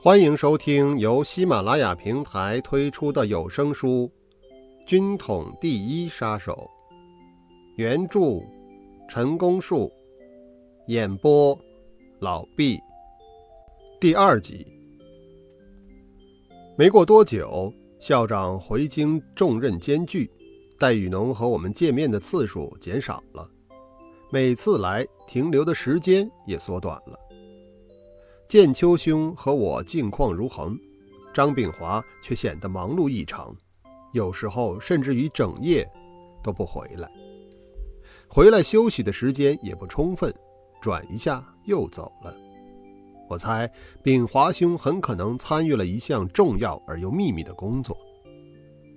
欢迎收听由喜马拉雅平台推出的有声书《军统第一杀手》，原著陈功树，演播老毕。第二集。没过多久，校长回京重任艰巨，戴雨农和我们见面的次数减少了，每次来停留的时间也缩短了。剑秋兄和我境况如恒，张炳华却显得忙碌异常，有时候甚至于整夜都不回来。回来休息的时间也不充分，转一下又走了。我猜炳华兄很可能参与了一项重要而又秘密的工作。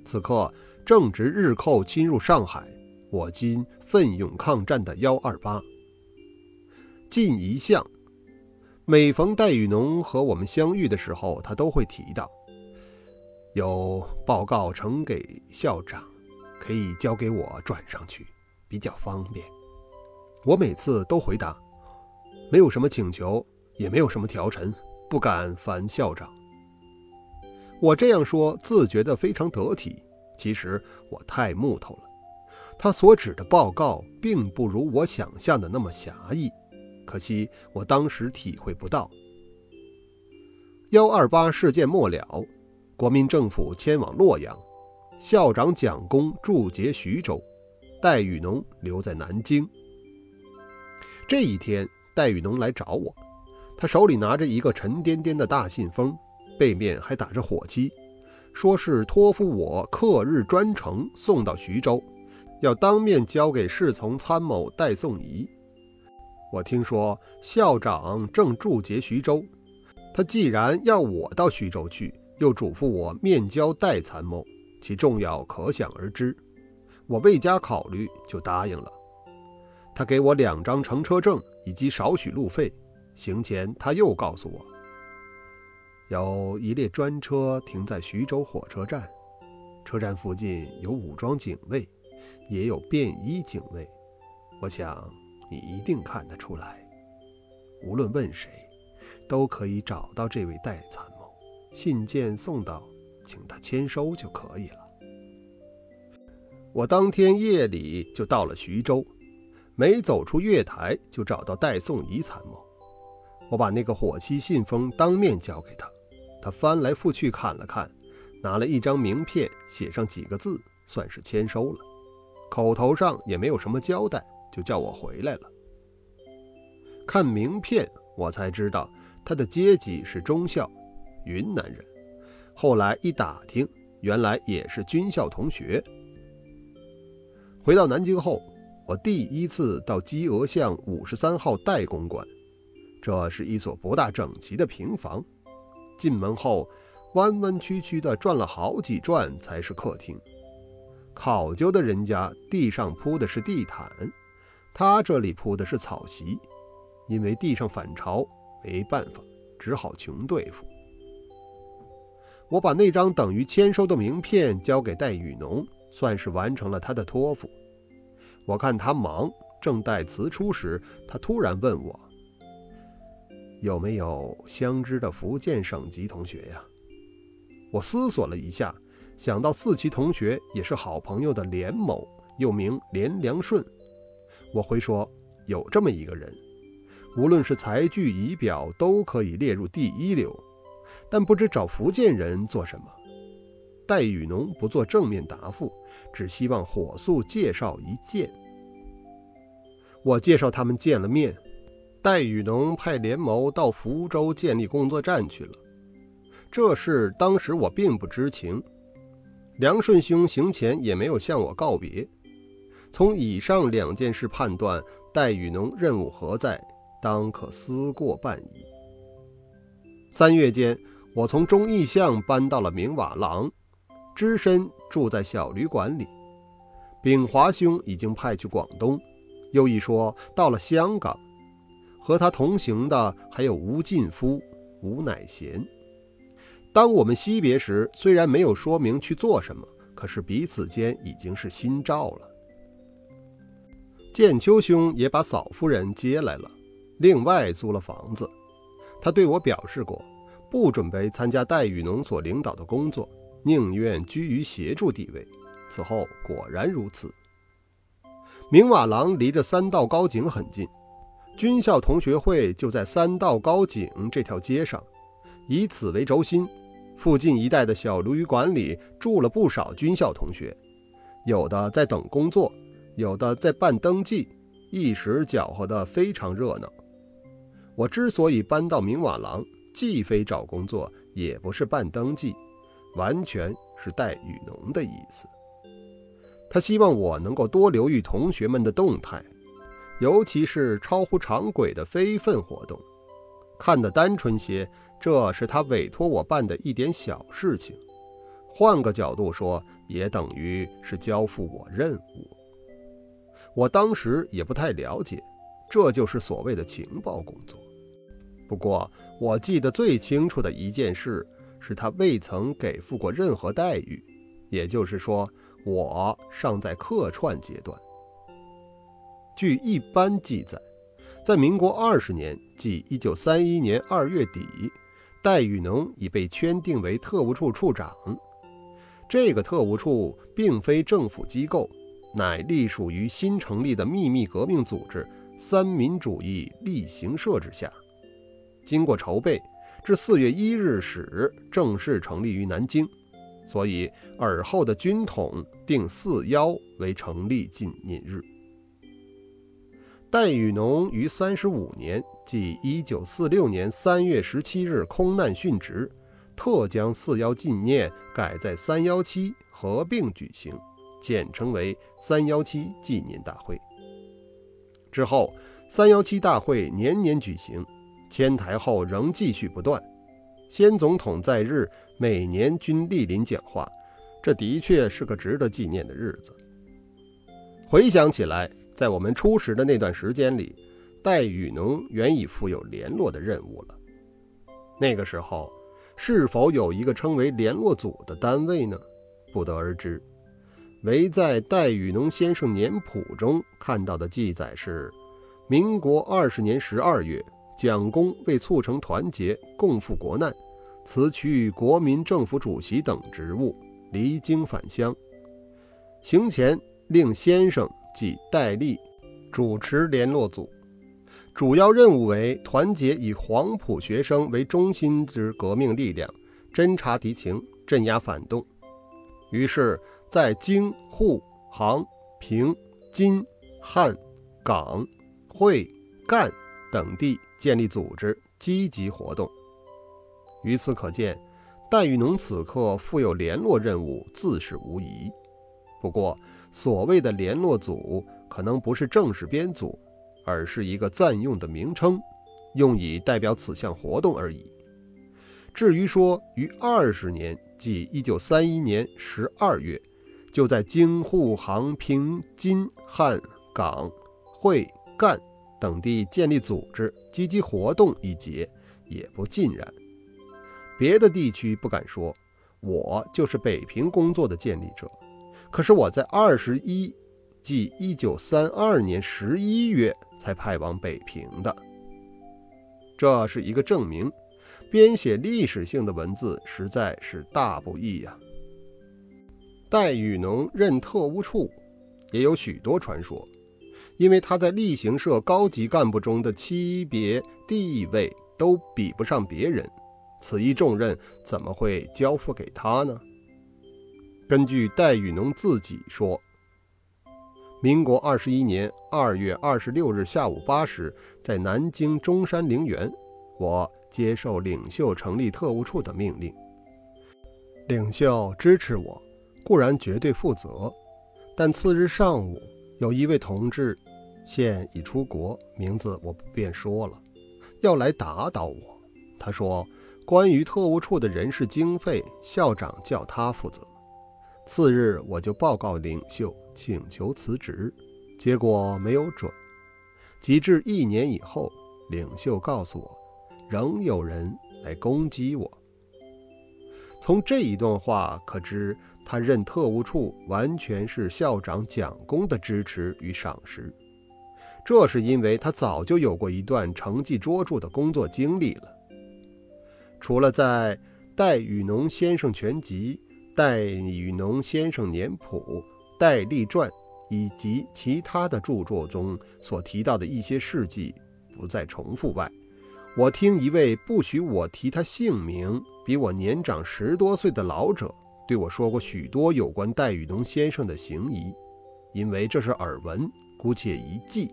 此刻正值日寇侵入上海，我军奋勇抗战的幺二八。进一项。每逢戴雨农和我们相遇的时候，他都会提到有报告呈给校长，可以交给我转上去，比较方便。我每次都回答没有什么请求，也没有什么条陈，不敢烦校长。我这样说，自觉得非常得体。其实我太木头了，他所指的报告，并不如我想象的那么狭义。可惜我当时体会不到。幺二八事件末了，国民政府迁往洛阳，校长蒋公驻节徐州，戴雨农留在南京。这一天，戴雨农来找我，他手里拿着一个沉甸甸的大信封，背面还打着火漆，说是托付我刻日专程送到徐州，要当面交给侍从参谋戴颂仪。我听说校长正驻节徐州，他既然要我到徐州去，又嘱咐我面交戴参谋，其重要可想而知。我未加考虑就答应了。他给我两张乘车证以及少许路费。行前他又告诉我，有一列专车停在徐州火车站，车站附近有武装警卫，也有便衣警卫。我想。你一定看得出来，无论问谁，都可以找到这位戴参谋。信件送到，请他签收就可以了。我当天夜里就到了徐州，没走出月台就找到戴颂仪参谋。我把那个火漆信封当面交给他，他翻来覆去看了看，拿了一张名片，写上几个字，算是签收了。口头上也没有什么交代。就叫我回来了。看名片，我才知道他的阶级是中校，云南人。后来一打听，原来也是军校同学。回到南京后，我第一次到鸡鹅巷五十三号代公馆，这是一所不大整齐的平房。进门后，弯弯曲曲的转了好几转才是客厅。考究的人家地上铺的是地毯。他这里铺的是草席，因为地上反潮，没办法，只好穷对付。我把那张等于签收的名片交给戴雨农，算是完成了他的托付。我看他忙，正待辞出时，他突然问我：“有没有相知的福建省籍同学呀？”我思索了一下，想到四期同学也是好朋友的连某，又名连良顺。我会说，有这么一个人，无论是才具仪表，都可以列入第一流，但不知找福建人做什么。戴雨农不做正面答复，只希望火速介绍一见。我介绍他们见了面，戴雨农派联谋到福州建立工作站去了。这事当时我并不知情，梁顺兄行前也没有向我告别。从以上两件事判断，戴雨农任务何在，当可思过半矣。三月间，我从忠义巷搬到了明瓦廊，只身住在小旅馆里。炳华兄已经派去广东，又一说到了香港，和他同行的还有吴进夫、吴乃贤。当我们惜别时，虽然没有说明去做什么，可是彼此间已经是心照了。剑秋兄也把嫂夫人接来了，另外租了房子。他对我表示过，不准备参加戴雨农所领导的工作，宁愿居于协助地位。此后果然如此。明瓦廊离着三道高井很近，军校同学会就在三道高井这条街上。以此为轴心，附近一带的小旅馆里住了不少军校同学，有的在等工作，有的在办登记，一时搅和得非常热闹。我之所以搬到明瓦廊，既非找工作，也不是办登记，完全是戴雨农的意思。他希望我能够多留意同学们的动态，尤其是超乎常轨的非分活动，看得单纯些。这是他委托我办的一点小事情，换个角度说，也等于是交付我任务。我当时也不太了解，这就是所谓的情报工作。不过，我记得最清楚的一件事是他未曾给付过任何待遇，也就是说，我尚在客串阶段。据一般记载，在民国二十年，即一九三一年二月底。戴雨农已被圈定为特务处处长。这个特务处并非政府机构，乃隶属于新成立的秘密革命组织“三民主义例行社”之下。经过筹备，至四月一日始正式成立于南京。所以尔后的军统定四幺为成立纪念日。戴雨农于三十五年，即一九四六年三月十七日空难殉职，特将四幺纪念改在三幺七合并举行，简称为三幺七纪念大会。之后，三幺七大会年年举行，迁台后仍继续不断。先总统在日，每年均莅临讲话，这的确是个值得纪念的日子。回想起来。在我们初识的那段时间里，戴雨农原已负有联络的任务了。那个时候，是否有一个称为联络组的单位呢？不得而知。唯在戴雨农先生年谱中看到的记载是：民国二十年十二月，蒋公为促成团结，共赴国难，辞去国民政府主席等职务，离京返乡。行前令先生。即戴笠主持联络组，主要任务为团结以黄埔学生为中心之革命力量，侦察敌情，镇压反动。于是，在京沪杭平津汉港会赣等地建立组织，积极活动。由此可见，戴雨农此刻负有联络任务，自是无疑。不过，所谓的联络组可能不是正式编组，而是一个暂用的名称，用以代表此项活动而已。至于说于二十年，即一九三一年十二月，就在京沪杭平津汉港会赣等地建立组织、积极活动一节，也不尽然。别的地区不敢说，我就是北平工作的建立者。可是我在二十一，即一九三二年十一月才派往北平的，这是一个证明。编写历史性的文字实在是大不易呀。戴雨农任特务处，也有许多传说，因为他在例行社高级干部中的级别地位都比不上别人，此一重任怎么会交付给他呢？根据戴雨农自己说，民国二十一年二月二十六日下午八时，在南京中山陵园，我接受领袖成立特务处的命令。领袖支持我，固然绝对负责，但次日上午，有一位同志，现已出国，名字我不便说了，要来打倒我。他说，关于特务处的人事经费，校长叫他负责。次日，我就报告领袖，请求辞职，结果没有准。及至一年以后，领袖告诉我，仍有人来攻击我。从这一段话可知，他任特务处完全是校长蒋公的支持与赏识。这是因为他早就有过一段成绩卓著的工作经历了。除了在《戴雨农先生全集》《戴雨农先生年谱》《戴笠传》以及其他的著作中所提到的一些事迹不再重复外，我听一位不许我提他姓名、比我年长十多岁的老者对我说过许多有关戴雨农先生的行仪，因为这是耳闻，姑且一记，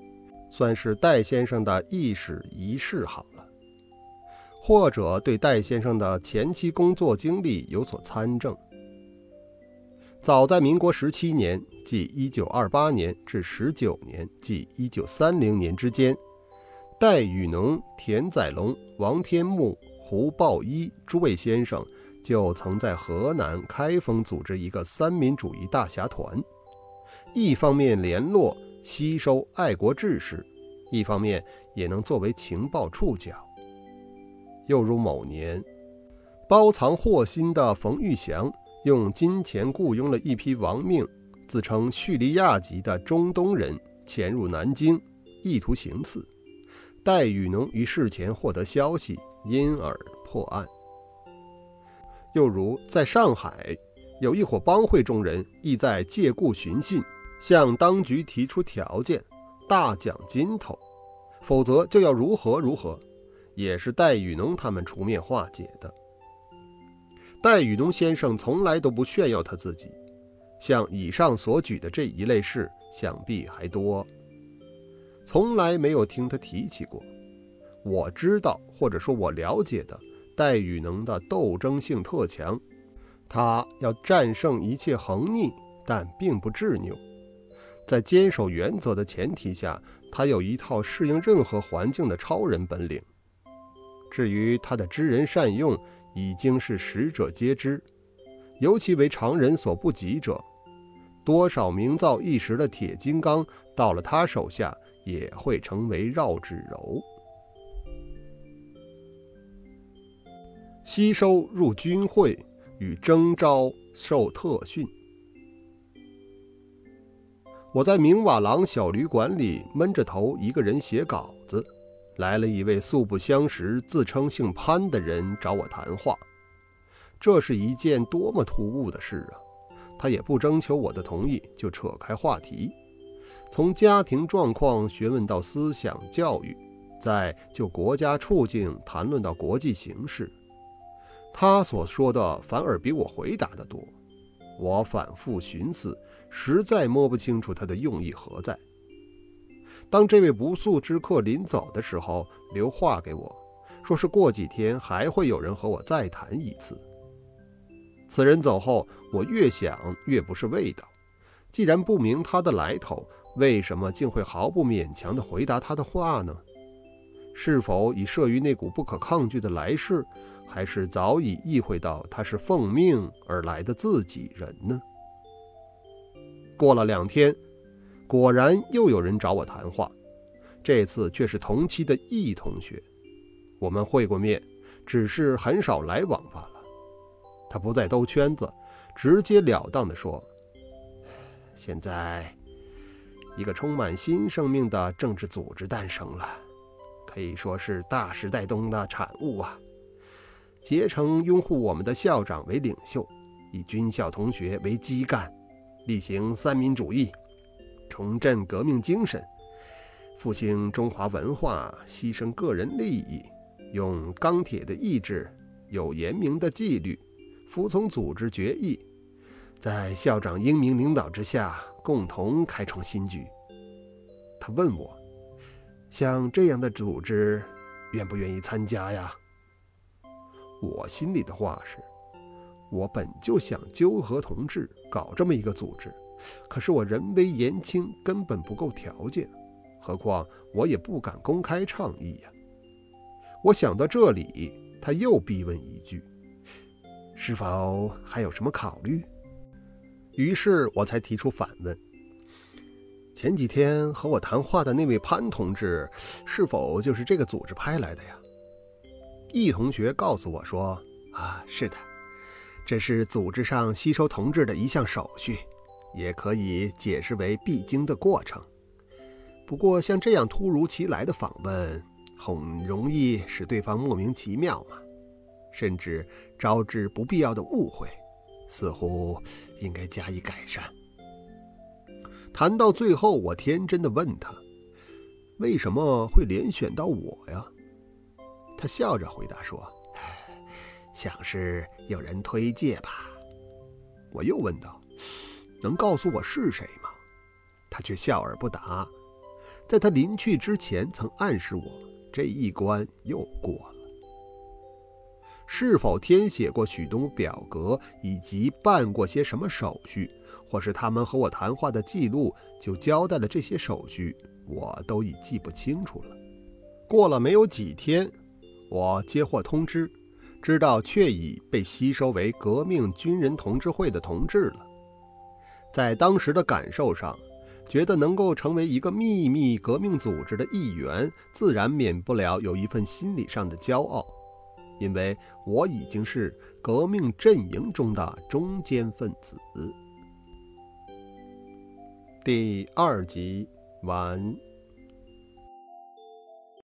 算是戴先生的一史一事好了。或者对戴先生的前期工作经历有所参证。早在民国十七年，即一九二八年至十九年，即一九三零年之间，戴雨农、田载龙、王天木、胡豹一诸位先生就曾在河南开封组织一个三民主义大侠团，一方面联络吸收爱国志士，一方面也能作为情报触角。又如某年，包藏祸心的冯玉祥用金钱雇佣了一批亡命、自称叙利亚籍的中东人，潜入南京，意图行刺。戴雨农于事前获得消息，因而破案。又如在上海，有一伙帮会中人意在借故寻衅，向当局提出条件，大奖金头，否则就要如何如何。也是戴雨农他们出面化解的。戴雨农先生从来都不炫耀他自己，像以上所举的这一类事，想必还多。从来没有听他提起过。我知道，或者说我了解的，戴雨能的斗争性特强，他要战胜一切横逆，但并不执拗。在坚守原则的前提下，他有一套适应任何环境的超人本领。至于他的知人善用，已经是使者皆知，尤其为常人所不及者。多少名噪一时的铁金刚，到了他手下也会成为绕指柔。吸收入军会与征召受特训。我在明瓦廊小旅馆里闷着头，一个人写稿子。来了一位素不相识、自称姓潘的人找我谈话，这是一件多么突兀的事啊！他也不征求我的同意，就扯开话题，从家庭状况询问到思想教育，再就国家处境谈论到国际形势。他所说的反而比我回答的多，我反复寻思，实在摸不清楚他的用意何在。当这位不速之客临走的时候，留话给我，说是过几天还会有人和我再谈一次。此人走后，我越想越不是味道。既然不明他的来头，为什么竟会毫不勉强地回答他的话呢？是否已慑于那股不可抗拒的来势，还是早已意会到他是奉命而来的自己人呢？过了两天。果然又有人找我谈话，这次却是同期的易同学。我们会过面，只是很少来往罢了。他不再兜圈子，直截了当地说：“现在，一个充满新生命的政治组织诞生了，可以说是大时代中的产物啊。结成拥护我们的校长为领袖，以军校同学为基干，力行三民主义。”重振革命精神，复兴中华文化，牺牲个人利益，用钢铁的意志，有严明的纪律，服从组织决议，在校长英明领导之下，共同开创新局。他问我，像这样的组织，愿不愿意参加呀？我心里的话是，我本就想纠合同志，搞这么一个组织。可是我人微言轻，根本不够条件，何况我也不敢公开倡议呀。我想到这里，他又逼问一句：“是否还有什么考虑？”于是我才提出反问：“前几天和我谈话的那位潘同志，是否就是这个组织派来的呀？”易同学告诉我说：“啊，是的，这是组织上吸收同志的一项手续。”也可以解释为必经的过程。不过，像这样突如其来的访问，很容易使对方莫名其妙嘛。甚至招致不必要的误会，似乎应该加以改善。谈到最后，我天真的问他：“为什么会连选到我呀？”他笑着回答说：“想是有人推荐吧。”我又问道：“能告诉我是谁吗？”他却笑而不答。在他临去之前，曾暗示我这一关又过了。是否填写过许多表格，以及办过些什么手续？或是他们和我谈话的记录就交代了这些手续，我都已记不清楚了。过了没有几天，我接获通知，知道却已被吸收为革命军人同志会的同志了。在当时的感受上，觉得能够成为一个秘密革命组织的一员，自然免不了有一份心理上的骄傲，因为我已经是革命阵营中的中坚分子。第二集完。